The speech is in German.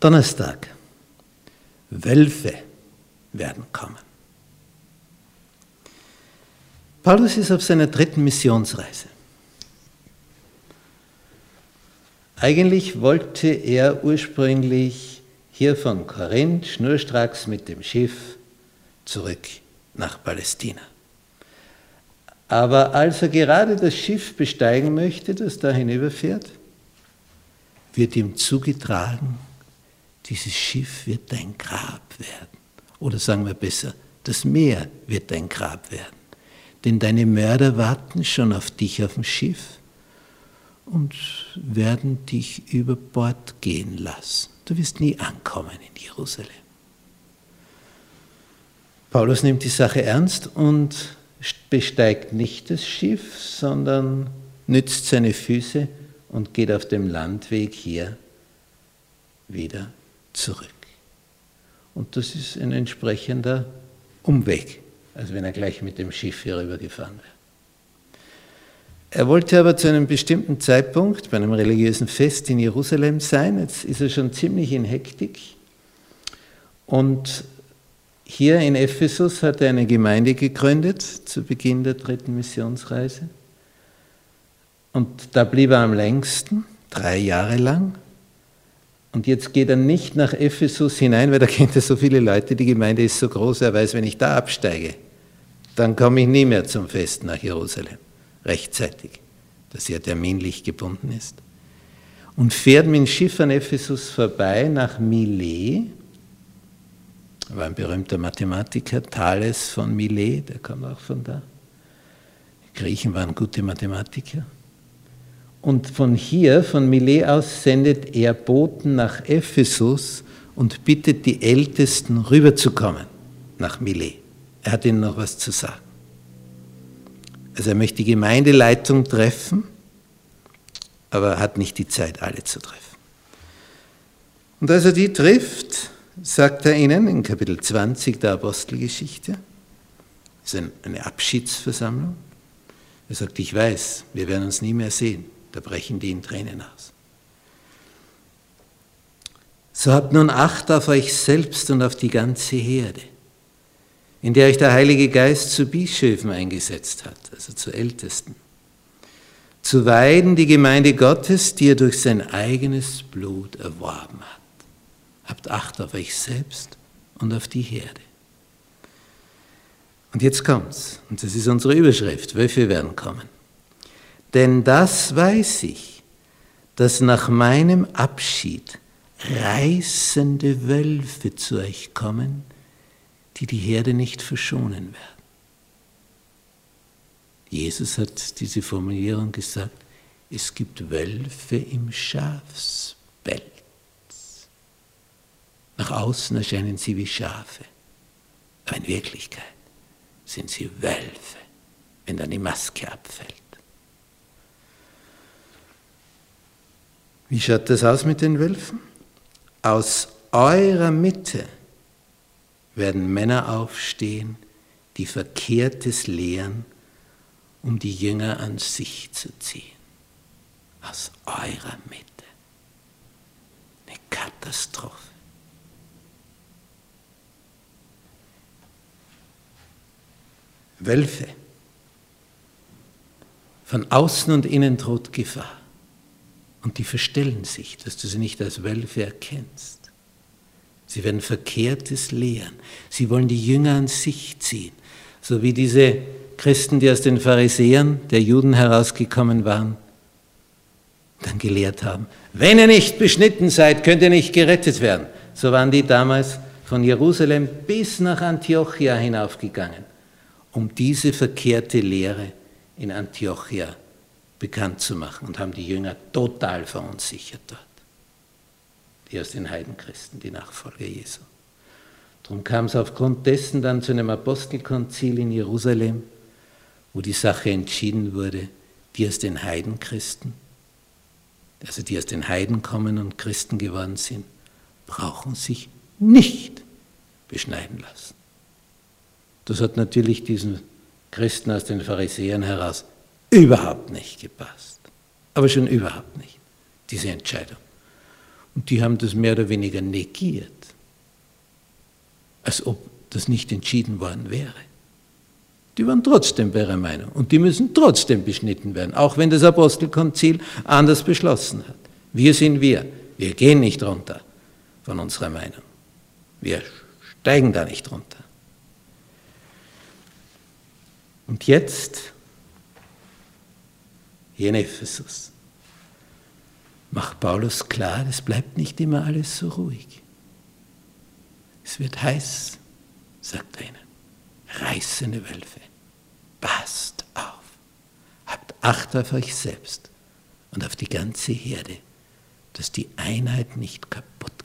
Donnerstag. Wölfe werden kommen. Paulus ist auf seiner dritten Missionsreise. Eigentlich wollte er ursprünglich hier von Korinth schnurstracks mit dem Schiff zurück nach Palästina. Aber als er gerade das Schiff besteigen möchte, das da hinüberfährt, wird ihm zugetragen, dieses Schiff wird dein Grab werden. Oder sagen wir besser, das Meer wird dein Grab werden. Denn deine Mörder warten schon auf dich auf dem Schiff und werden dich über Bord gehen lassen. Du wirst nie ankommen in Jerusalem. Paulus nimmt die Sache ernst und besteigt nicht das Schiff, sondern nützt seine Füße und geht auf dem Landweg hier wieder zurück. Und das ist ein entsprechender Umweg, als wenn er gleich mit dem Schiff hier rüber gefahren wäre. Er wollte aber zu einem bestimmten Zeitpunkt bei einem religiösen Fest in Jerusalem sein. Jetzt ist er schon ziemlich in Hektik. Und hier in Ephesus hat er eine Gemeinde gegründet zu Beginn der dritten Missionsreise. Und da blieb er am längsten, drei Jahre lang. Und jetzt geht er nicht nach Ephesus hinein, weil da kennt er so viele Leute, die Gemeinde ist so groß, er weiß, wenn ich da absteige, dann komme ich nie mehr zum Fest nach Jerusalem, rechtzeitig, dass er terminlich gebunden ist. Und fährt mit dem Schiff an Ephesus vorbei nach Milet, war ein berühmter Mathematiker, Thales von Milet, der kam auch von da. Die Griechen waren gute Mathematiker. Und von hier, von Milet aus, sendet er Boten nach Ephesus und bittet die Ältesten rüberzukommen nach Milet. Er hat ihnen noch was zu sagen. Also er möchte die Gemeindeleitung treffen, aber er hat nicht die Zeit, alle zu treffen. Und als er die trifft, sagt er ihnen in Kapitel 20 der Apostelgeschichte, das ist eine Abschiedsversammlung, er sagt, ich weiß, wir werden uns nie mehr sehen. Da brechen die in Tränen aus. So habt nun Acht auf euch selbst und auf die ganze Herde, in der euch der Heilige Geist zu Bischöfen eingesetzt hat, also zu Ältesten, zu weiden die Gemeinde Gottes, die er durch sein eigenes Blut erworben hat. Habt Acht auf euch selbst und auf die Herde. Und jetzt kommt's, und das ist unsere Überschrift, Wölfe werden kommen. Denn das weiß ich, dass nach meinem Abschied reißende Wölfe zu euch kommen, die die Herde nicht verschonen werden. Jesus hat diese Formulierung gesagt, es gibt Wölfe im Schafspelz. Nach außen erscheinen sie wie Schafe, aber in Wirklichkeit sind sie Wölfe, wenn dann die Maske abfällt. Wie schaut das aus mit den Wölfen? Aus eurer Mitte werden Männer aufstehen, die Verkehrtes lehren, um die Jünger an sich zu ziehen. Aus eurer Mitte. Eine Katastrophe. Wölfe. Von außen und innen droht Gefahr. Und die verstellen sich, dass du sie nicht als Wölfe erkennst. Sie werden Verkehrtes lehren. Sie wollen die Jünger an sich ziehen. So wie diese Christen, die aus den Pharisäern der Juden herausgekommen waren, dann gelehrt haben, wenn ihr nicht beschnitten seid, könnt ihr nicht gerettet werden. So waren die damals von Jerusalem bis nach Antiochia hinaufgegangen, um diese verkehrte Lehre in Antiochia zu bekannt zu machen und haben die Jünger total verunsichert dort. Die aus den Heidenchristen, die Nachfolger Jesu. Darum kam es aufgrund dessen dann zu einem Apostelkonzil in Jerusalem, wo die Sache entschieden wurde, die aus den Heidenchristen, also die aus den Heiden kommen und Christen geworden sind, brauchen sich nicht beschneiden lassen. Das hat natürlich diesen Christen aus den Pharisäern heraus überhaupt nicht gepasst. Aber schon überhaupt nicht, diese Entscheidung. Und die haben das mehr oder weniger negiert, als ob das nicht entschieden worden wäre. Die waren trotzdem bei ihrer Meinung und die müssen trotzdem beschnitten werden, auch wenn das Apostelkonzil anders beschlossen hat. Wir sind wir, wir gehen nicht runter von unserer Meinung. Wir steigen da nicht runter. Und jetzt, hier in Ephesus, macht Paulus klar, es bleibt nicht immer alles so ruhig. Es wird heiß, sagt er ihnen. Reißende Wölfe. Passt auf. Habt Acht auf euch selbst und auf die ganze Herde, dass die Einheit nicht kaputt